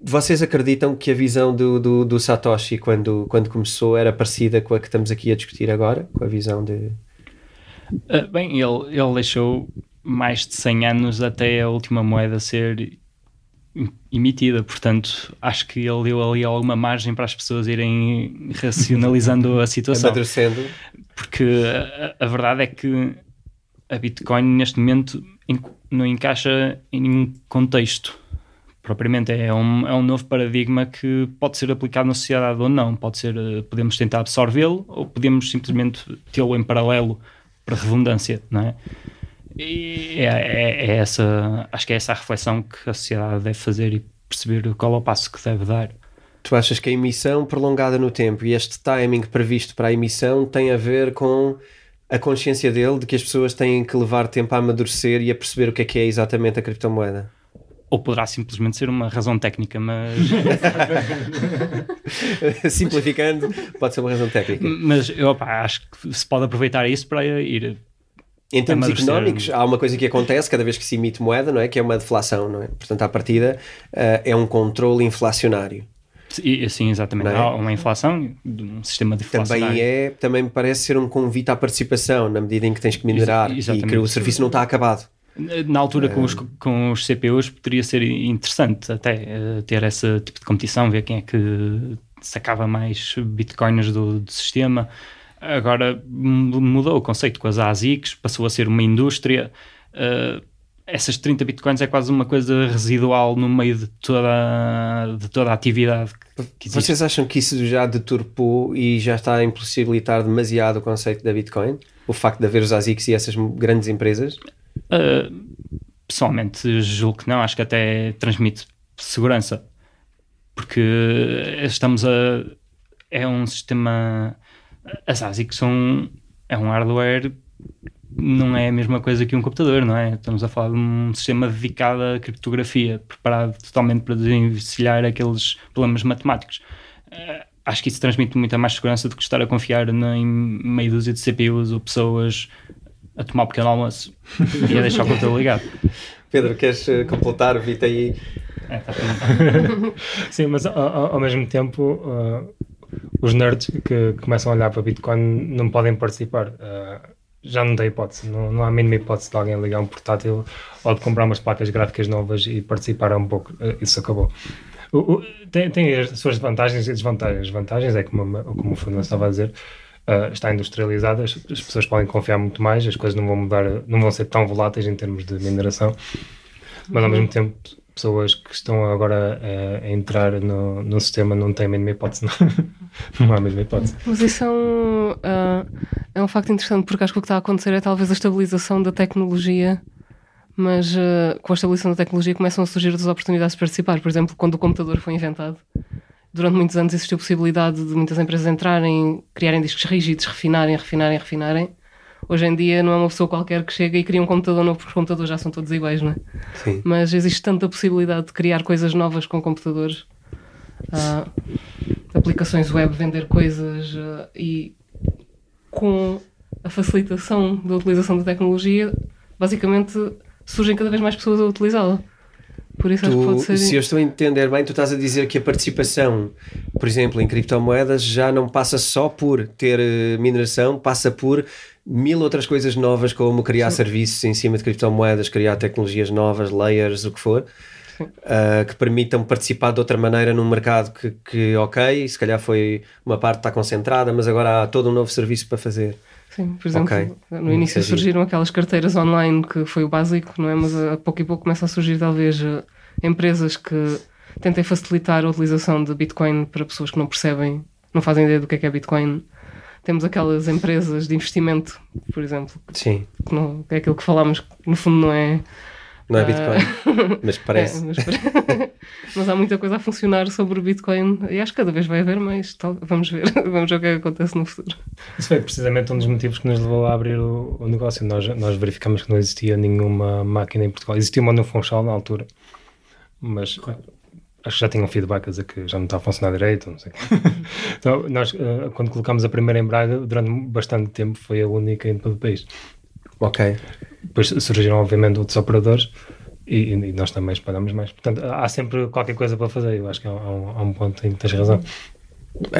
vocês acreditam que a visão do, do, do Satoshi quando, quando começou era parecida com a que estamos aqui a discutir agora? Com a visão de. Ah, bem, ele, ele deixou mais de 100 anos até a última moeda ser emitida, portanto acho que ele deu ali alguma margem para as pessoas irem racionalizando a situação. amadurecendo. Porque a, a verdade é que a Bitcoin neste momento en- não encaixa em nenhum contexto. Propriamente é um, é um novo paradigma que pode ser aplicado na sociedade ou não. Pode ser, eh, podemos tentar absorvê-lo ou podemos simplesmente tê-lo em paralelo para redundância, não é? E é, é- é essa, acho que é essa a reflexão que a sociedade deve fazer e perceber qual é o passo que deve dar. Tu achas que a emissão prolongada no tempo e este timing previsto para a emissão tem a ver com a consciência dele de que as pessoas têm que levar tempo a amadurecer e a perceber o que é que é exatamente a criptomoeda? Ou poderá simplesmente ser uma razão técnica, mas [laughs] Simplificando, pode ser uma razão técnica. Mas eu opá, acho que se pode aproveitar isso para ir. Em termos económicos, há uma coisa que acontece cada vez que se emite moeda, não é? Que é uma deflação, não é? Portanto, à partida, eh, é um controle inflacionário. E, assim, exatamente. É? Há uma inflação um sistema de inflação. Também é, também me parece ser um convite à participação, na medida em que tens que minerar Ex- e exatamente. que o serviço não está acabado. Na altura, com, os, com os CPUs, poderia ser interessante até eh, ter esse tipo de competição, ver quem é que sacava mais bitcoins do, do sistema. Agora mu- mudou o conceito com as ASICs, passou a ser uma indústria. Eh, essas 30 bitcoins é quase uma coisa residual no meio de toda, de toda a atividade que existe. Vocês acham que isso já deturpou e já está a impossibilitar demasiado o conceito da Bitcoin? O facto de haver os ASICs e essas grandes empresas? Uh, pessoalmente julgo que não, acho que até transmite segurança porque estamos a é um sistema as ASICs são é um hardware não é a mesma coisa que um computador, não é? Estamos a falar de um sistema dedicado à criptografia, preparado totalmente para desenvencilhar aqueles problemas matemáticos. Uh, acho que isso transmite muita mais segurança do que estar a confiar em meia dúzia de CPUs ou pessoas a tomar um pequeno almoço [laughs] e a deixar o computador ligado. Pedro, queres eh, completar? Vita aí. É, tá [laughs] Sim, mas ao, ao mesmo tempo, uh, os nerds que começam a olhar para Bitcoin não podem participar. Uh, já não tem hipótese, não, não há a mínima hipótese de alguém ligar um portátil ou de comprar umas placas gráficas novas e participar um pouco. Uh, isso acabou. O, o, tem, tem as suas vantagens e desvantagens. As vantagens é, como, como o Fernando estava a dizer, uh, está industrializada, as, as, pessoas podem confiar muito mais, as coisas não vão mudar, não vão ser tão voláteis em termos de mineração, mas ao mesmo tempo pessoas que estão agora a, a entrar no, no, sistema não têm a mínima hipótese, não, [laughs] não há a mesma hipótese. Mas isso é um, uh, é um facto interessante, porque acho que o que está a acontecer é talvez a estabilização da tecnologia, mas uh, com a estabilização da tecnologia começam a surgir as oportunidades de participar. Por exemplo, quando o computador foi inventado, durante muitos anos existiu a possibilidade de muitas empresas entrarem, criarem discos rígidos, refinarem, refinarem, refinarem Hoje em dia não é uma pessoa qualquer que chega e cria um computador novo, porque os computadores já são todos iguais, não é? Sim. Mas existe tanta possibilidade de criar coisas novas com computadores, uh, aplicações web, vender coisas uh, e com a facilitação da utilização da tecnologia, basicamente surgem cada vez mais pessoas a utilizá-la. Por isso tu, pode ser... Se eu estou a entender bem, tu estás a dizer que a participação, por exemplo, em criptomoedas já não passa só por ter eh, mineração, passa por mil outras coisas novas, como criar Sim. serviços em cima de criptomoedas, criar tecnologias novas, layers, o que for, uh, que permitam participar de outra maneira num mercado que, que, ok, se calhar foi uma parte está concentrada, mas agora há todo um novo serviço para fazer. Sim, por exemplo, okay. no início Entendi. surgiram aquelas carteiras online que foi o básico, não é? Mas a pouco e pouco começa a surgir talvez eh, empresas que tentem facilitar a utilização de Bitcoin para pessoas que não percebem, não fazem ideia do que é que é Bitcoin temos aquelas empresas de investimento, por exemplo. Sim. Que, não, que é aquilo que falámos, que no fundo não é. Não é Bitcoin, uh... mas [laughs] parece. É, mas, [laughs] mas, há muita coisa a funcionar sobre o Bitcoin e acho que cada vez vai haver mais. Tal... Vamos ver, [laughs] vamos ver o que, é que acontece no futuro. Isso foi precisamente um dos motivos que nos levou a abrir o, o negócio. Nós, nós verificamos que não existia nenhuma máquina em Portugal. Existia uma no Funchal na altura, mas acho que já tinham feedback a dizer que já não está a funcionar direito, não sei. então, nós, uh, quando colocámos a primeira em Braga, durante bastante tempo foi a única em todo o país. Ok. Depois surgiram, obviamente, outros operadores e, e nós também espalhamos mais. Portanto, há sempre qualquer coisa para fazer. Eu acho que há, há, um, há um, ponto em que tens razão.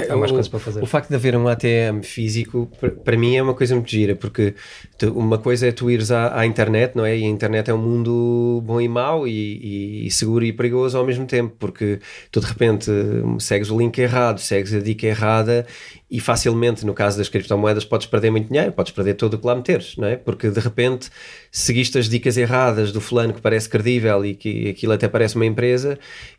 Há mais o, coisas para fazer. O facto de haver um ATM físico, para mim, é uma coisa muito gira, porque tu, uma coisa é tu ires à, à, internet, não é? E a internet é um mundo bom e mau, e, e, seguro e perigoso ao mesmo tempo, porque tu de repente segues o link errado, segues a dica errada, e facilmente, no caso das criptomoedas, podes perder muito dinheiro, podes perder todo o que lá meteres, não é? Porque de repente seguiste as dicas erradas do fulano que parece credível e que aquilo até parece uma empresa,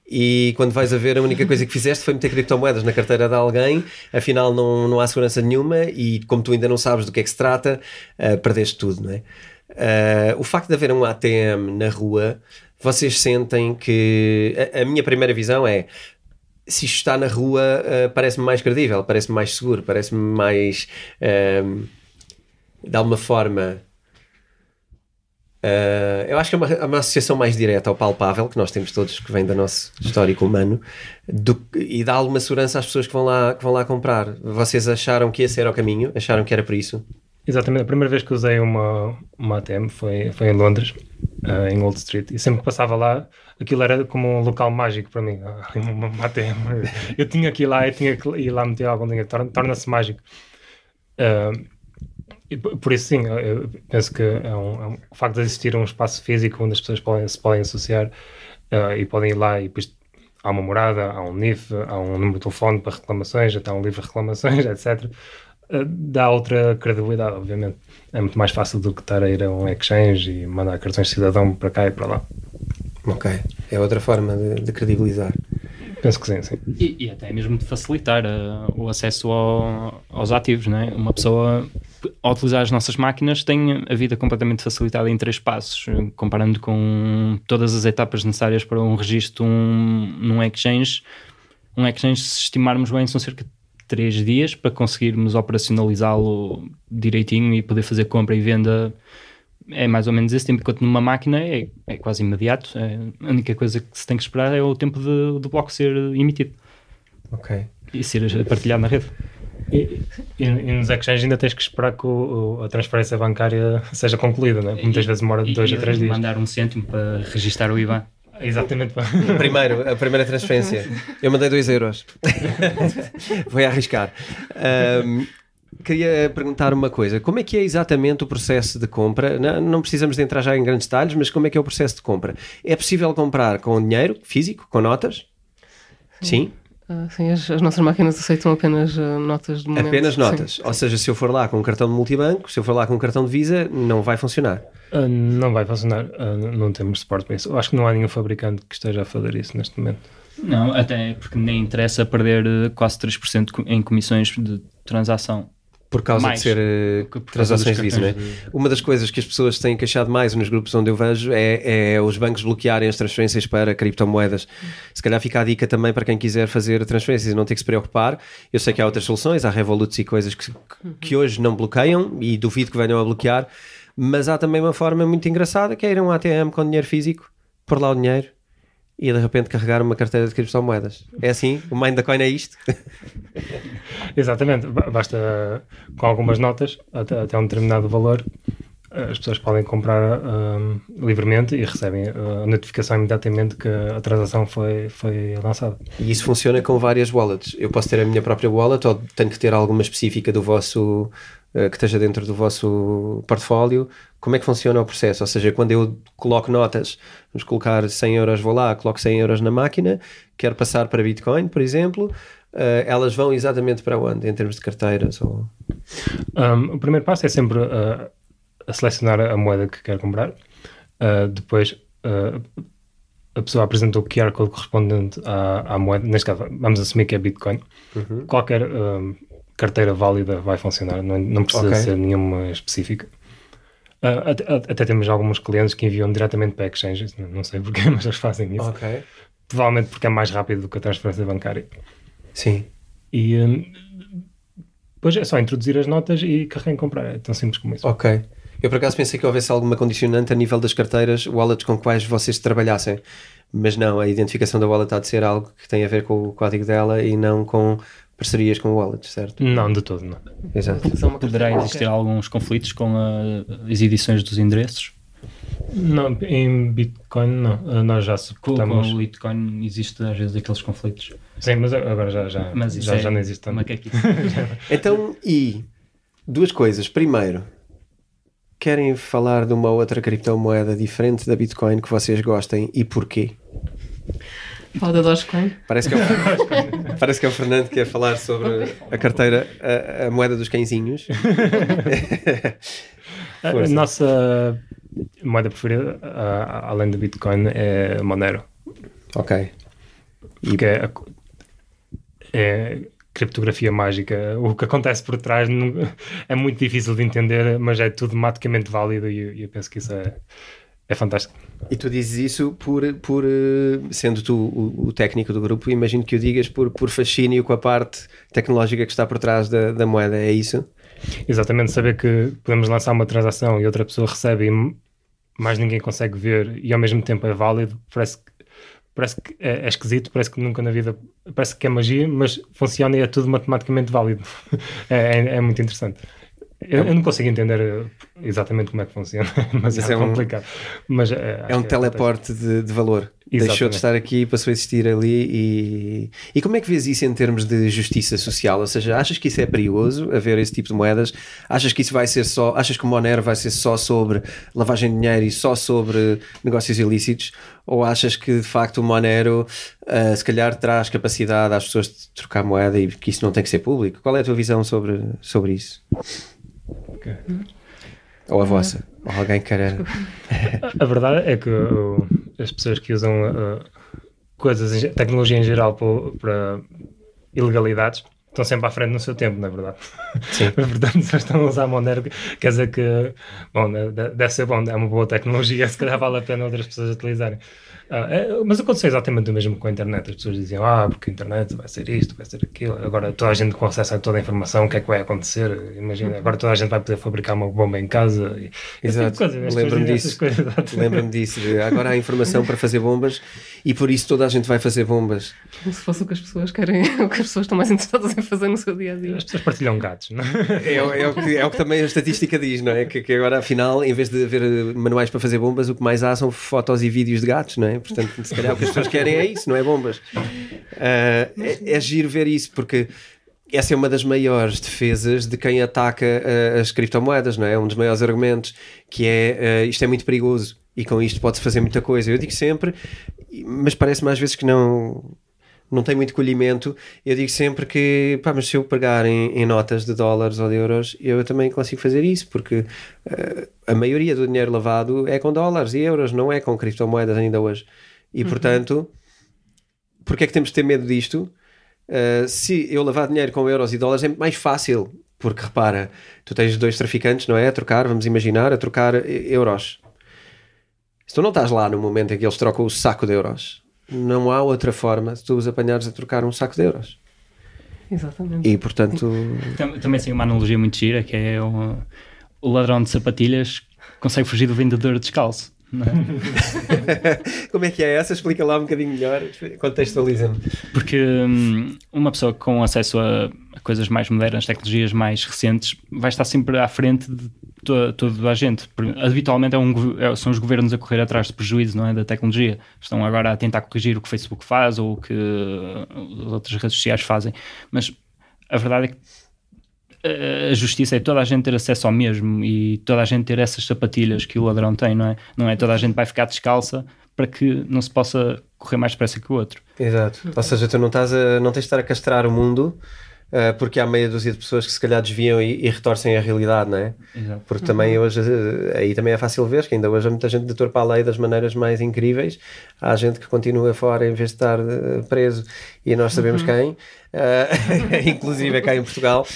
e quando vais a ver, a única coisa que fizeste foi meter criptomoedas na carteira de alguém, afinal não, não há segurança nenhuma, e como tu ainda não sabes do que é que se trata, uh, perdeste tudo, não é? Uh, o facto de haver um ATM na rua, vocês sentem que. A, a minha primeira visão é se isto está na rua, uh, parece-me mais credível, parece-me mais seguro, parece-me mais. Uh, de alguma forma. Uh, eu acho que é uma, é uma, associação mais direta ao palpável que nós temos todos, que vem do nosso histórico humano, do, e dá alguma segurança às pessoas que vão, lá, que vão lá comprar. Vocês acharam que esse era o caminho? Acharam que era por isso? Exatamente. A primeira vez que usei uma, uma ATM foi, foi em Londres, uh, em Old Street, e sempre que passava lá aquilo era como um local mágico para mim. Eu tinha que ir lá, eu tinha que ir lá meter algum dinheiro, torna-se mágico. Uh, por isso, sim, eu penso que é um, é um, o facto de existir um espaço físico onde as pessoas podem, se podem associar uh, e podem ir lá e depois há uma morada, há um NIF, há um número de telefone para reclamações, até um livro de reclamações, [laughs] etc. Uh, dá outra credibilidade, obviamente. É muito mais fácil do que estar a ir a um exchange e mandar cartões de cidadão para cá e para lá. Ok, é outra forma de, de credibilizar. Penso que sim, sim. E, e até mesmo de facilitar uh, o acesso ao, aos ativos, não é? Uma pessoa, ao utilizar as nossas máquinas, tem a vida completamente facilitada em três passos, comparando com todas as etapas necessárias para um registro um, num exchange. Um exchange, se estimarmos bem, são cerca de três dias para conseguirmos operacionalizá-lo direitinho e poder fazer compra e venda. É mais ou menos esse tempo, enquanto numa máquina é, é quase imediato. É, a única coisa que se tem que esperar é o tempo de- do bloco ser emitido Ok. e ser partilhado na rede. E, e, e nos exchanges ainda tens que esperar que o- o- a transferência bancária seja concluída, né? Muitas vezes demora de dois E a três dias. Mandar um cêntimo para registar o IBAN. Exatamente. Primeiro, a primeira transferência. Eu mandei 2 euros. [laughs] Vou arriscar. Ahm, queria perguntar uma coisa. Como é que é exatamente o processo de compra? Não, não precisamos de entrar já em grandes detalhes, mas como é que é o processo de compra? É possível comprar com dinheiro físico, com notas? Sim. Ah, sim, as, as nossas máquinas aceitam apenas ah, notas de momento. Apenas sim. notas. Ou seja, se eu for lá com um cartão de multibanco, se eu for lá com um cartão de Visa, não vai funcionar. Ah, não vai funcionar. Não temos suporte para isso. Eu acho que não há nenhum fabricante que esteja a fazer isso neste momento. Não, até porque nem interessa perder quase 3% co- em comissões de transação. Por causa Mais de ser causa transações Visa, não é? cartões de- Uma das coisas que as pessoas têm queixado mais nos grupos onde eu vejo é, é os bancos bloquearem as transferências para criptomoedas. Se calhar fica a dica também para quem quiser fazer transferências e não ter que se preocupar. Eu sei que há outras soluções, há Revoluts e coisas que, que hoje não bloqueiam e duvido que venham a bloquear, mas há também uma forma muito engraçada que é ir a um ATM com dinheiro físico, pôr lá o dinheiro e de repente carregar uma carteira de criptomoedas. É assim? O Mind da Coin é isto? [laughs] Exatamente. Ba- Basta com algumas notas, até, até um determinado valor, as pessoas podem comprar ah, livremente e recebem ah, a notificação imediatamente que a transação foi, foi lançada. E isso funciona com várias wallets. Eu posso ter a minha própria wallet ou tenho que ter alguma específica do vosso eh, que esteja dentro do vosso portfólio. Como é que funciona o processo? Ou seja, quando eu coloco notas, vamos colocar 100 euros, vou lá, coloco 100 euros na máquina, quero passar para Bitcoin, por exemplo, eh, elas vão exatamente para onde? Em termos de carteiras? Ou... Um, o primeiro passo é sempre uh, a selecionar a moeda que quer comprar. Uh, depois uh, a pessoa apresenta o QR Code correspondente à, à moeda. Neste caso, vamos assumir que é Bitcoin. Qualquer um, carteira válida vai funcionar, não, não precisa Ok. ser nenhuma específica. Uh, até, até temos alguns clientes que enviam diretamente para exchanges, não, sei porquê, [laughs] mas eles fazem isso. Provavelmente porque é mais rápido do que a transferência bancária. Sim. E um, depois é só introduzir as notas e carregar em comprar. É tão simples como isso. Ok. Eu por acaso pensei que houvesse alguma condicionante a nível das carteiras, wallets com quais vocês trabalhassem. Mas não, a identificação da wallet há de ser algo que tem a ver com o código dela e não com parcerias com wallets, certo? Não, de todo, não. Exato. Poderá existir alguns conflitos com a- as edições dos endereços? Não, em Bitcoin não. Uh, Nós já Com, com suportamos. o Bitcoin existe às vezes aqueles conflitos. Sim, mas agora já, já, Mas já, é já não existe tanto. [laughs] Então, e duas coisas. Primeiro, querem falar de uma outra criptomoeda diferente da Bitcoin que vocês gostem e porquê? Fala da Dogecoin. Parece que é o, parece que é o Fernando que quer falar sobre a carteira, a, a moeda dos cãezinhos. [laughs] A- nossa moeda preferida, uh, além do Bitcoin, é Monero. ok. Porque é, é criptografia mágica. O que acontece por trás não- [laughs] é muito difícil de entender, mas é tudo matematicamente válido e, eu- e eu penso que isso é, é fantástico. E tu dizes isso por, por eh, sendo tu o, o técnico do grupo, imagino que o digas por, por fascínio com a parte tecnológica que está por trás da, da moeda, é isso? Exatamente, saber que podemos lançar uma transação e outra pessoa recebe e mais ninguém consegue ver e ao mesmo tempo é válido, parece que, parece que é, é esquisito, parece que nunca na vida, parece que é magia, mas funciona e é tudo matematicamente válido. [laughs] é, é- é muito interessante. Eu, eu não consigo entender eh, exatamente como é que funciona, [laughs] mas, Mas é, é um- complicado. Mas, eh, acho É um que fantástico. teleporte de, de valor. Deixou de Exatamente. estar aqui e passou a existir ali. E... e como é que vês isso em termos de justiça social? Ou seja, achas que isso é perigoso, haver esse tipo de moedas? Achas que isso vai ser só. Achas que o Monero vai ser só sobre lavagem de dinheiro e só sobre negócios ilícitos? Ou achas que de facto o Monero ah, se calhar traz capacidade às pessoas de trocar moeda e que isso não tem que ser público? Qual é a tua visão sobre, sobre isso? Ok. Ou a vossa? Ou alguém queira. [laughs] A verdade é que uh, as pessoas que usam uh, coisas, tecnologia em geral para, para ilegalidades estão sempre à frente no seu tempo, na verdade. Sim. [laughs] Portanto, se estão a usar Monero, quer dizer que, bom, de- deve ser bom, é uma boa tecnologia, [laughs] se calhar vale a pena outras pessoas utilizarem. Ah, é, mas aconteceu exatamente o mesmo com a internet. As pessoas diziam, ah, porque a internet vai ser isto, vai ser aquilo. Agora toda a gente com acesso a toda a informação, o que é que vai acontecer? Imagina, agora toda a gente vai poder fabricar uma bomba em casa. E, Exato, lembro-me disso. Lembro-me disso. Agora há informação para fazer bombas e por isso toda a gente vai fazer bombas. Como se fosse o que as pessoas querem, [laughs] o que as pessoas estão mais interessadas em fazer no seu dia a dia. As pessoas partilham gatos, não é? [laughs] É, é, o, que, é o que também a estatística diz, não é? Que, que agora afinal, em vez de haver manuais para fazer bombas, o que mais há são fotos e vídeos de gatos, não é? Portanto, se calhar o que as pessoas querem é isso, não é bombas. Uh, é, é giro ver isso, porque essa é uma das maiores defesas de quem ataca uh, as criptomoedas, não é? Um dos maiores argumentos, que é uh, isto é muito perigoso e com isto pode-se fazer muita coisa. Eu digo sempre, mas parece-me às vezes que não não tem muito colhimento. Eu digo sempre que, pá, mas se eu pegar em, em, notas de dólares ou de euros, eu também consigo fazer isso, porque uh, a maioria do dinheiro lavado é com dólares e euros, não é com criptomoedas ainda hoje. E uhum. portanto, porque é que temos de ter medo disto? Uh, se eu lavar dinheiro com euros e dólares é mais fácil, porque repara, tu tens dois traficantes, não é? A trocar, vamos imaginar, a trocar euros. Se tu não estás lá no momento em que eles trocam o saco de euros, não há outra forma se tu os apanhares a trocar um saco de euros. Exatamente. E portanto. Também tem uma analogia muito gira que é o, o ladrão de sapatilhas consegue fugir do vendedor descalço. É? [laughs] Como é que é essa? Explica lá um bocadinho melhor, contextualiza-me. Porque hum, uma pessoa com acesso a, coisas mais modernas, tecnologias mais recentes, vai estar sempre à frente de toda, toda a gente. Habitualmente é um, é, são os governos a correr atrás de prejuízo não é, da tecnologia. Estão agora a tentar corrigir o que o Facebook faz ou o que uh, outras redes sociais fazem. Mas a verdade é que a justiça é toda a gente ter acesso ao mesmo e toda a gente ter essas sapatilhas que o ladrão tem, não é? Não é toda a gente vai ficar descalça para que não se possa correr mais depressa que o outro. Exato. Ou seja, tu não, estás a, não tens de estar a castrar o mundo uh, porque há meia dúzia de pessoas que se calhar desviam e, e retorcem a realidade, não é? Exato. Porque também uhum. hoje, uh, aí também é fácil ver que ainda hoje há muita gente deturpa a lei das maneiras mais incríveis. Há gente que continua fora em vez de estar uh, preso e nós sabemos uhum. quem uh, [laughs] inclusive cá em Portugal,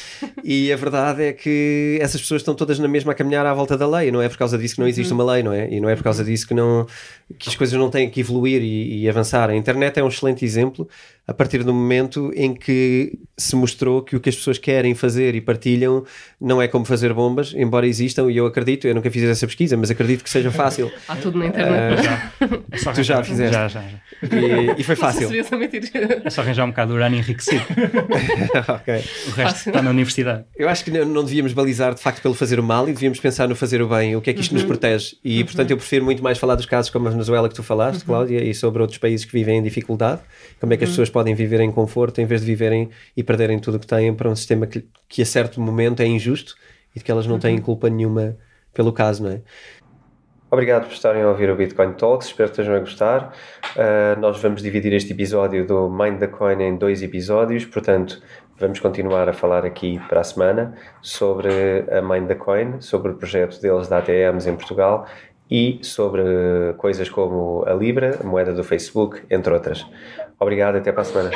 e a verdade é que essas pessoas estão todas na mesma a caminhar à volta da lei, não é por causa disso que não existe uhum. uma lei, não é? E não é por causa disso que, não, que as coisas não têm que evoluir e, e avançar. A internet é um excelente exemplo a partir do momento em que se mostrou que o que as pessoas querem fazer e partilham não é como fazer bombas, embora existam, e eu acredito, eu nunca fiz essa pesquisa, mas acredito que seja fácil. [laughs] Há tudo na internet. Uh, já. tu já fizeste. Já, já, já. E, e, foi fácil. É só arranjar um bocado de urânio enriquecido. [laughs] okay. O resto está na universidade. Eu acho que não devíamos balizar de facto pelo fazer o mal e devíamos pensar no fazer o bem, o que é que isto uhum. nos protege. E uhum. portanto eu prefiro muito mais falar dos casos como a Venezuela que tu falaste, uhum. Cláudia, e sobre outros países que vivem em dificuldade, como é que as uhum. pessoas podem viver em conforto em vez de viverem e perderem tudo o que têm para um sistema que, que a certo momento é injusto e de que elas não têm uhum. culpa nenhuma pelo caso, não é? Obrigado por estarem a ouvir o Bitcoin Talks, espero que estejam a gostar. Uh, nós vamos dividir este episódio do Mind the Coin em dois episódios, portanto, vamos continuar a falar aqui para a semana sobre a Mind the Coin, sobre o projeto deles da ATMs em Portugal e sobre coisas como a Libra, a moeda do Facebook, entre outras. Obrigado até para a semana.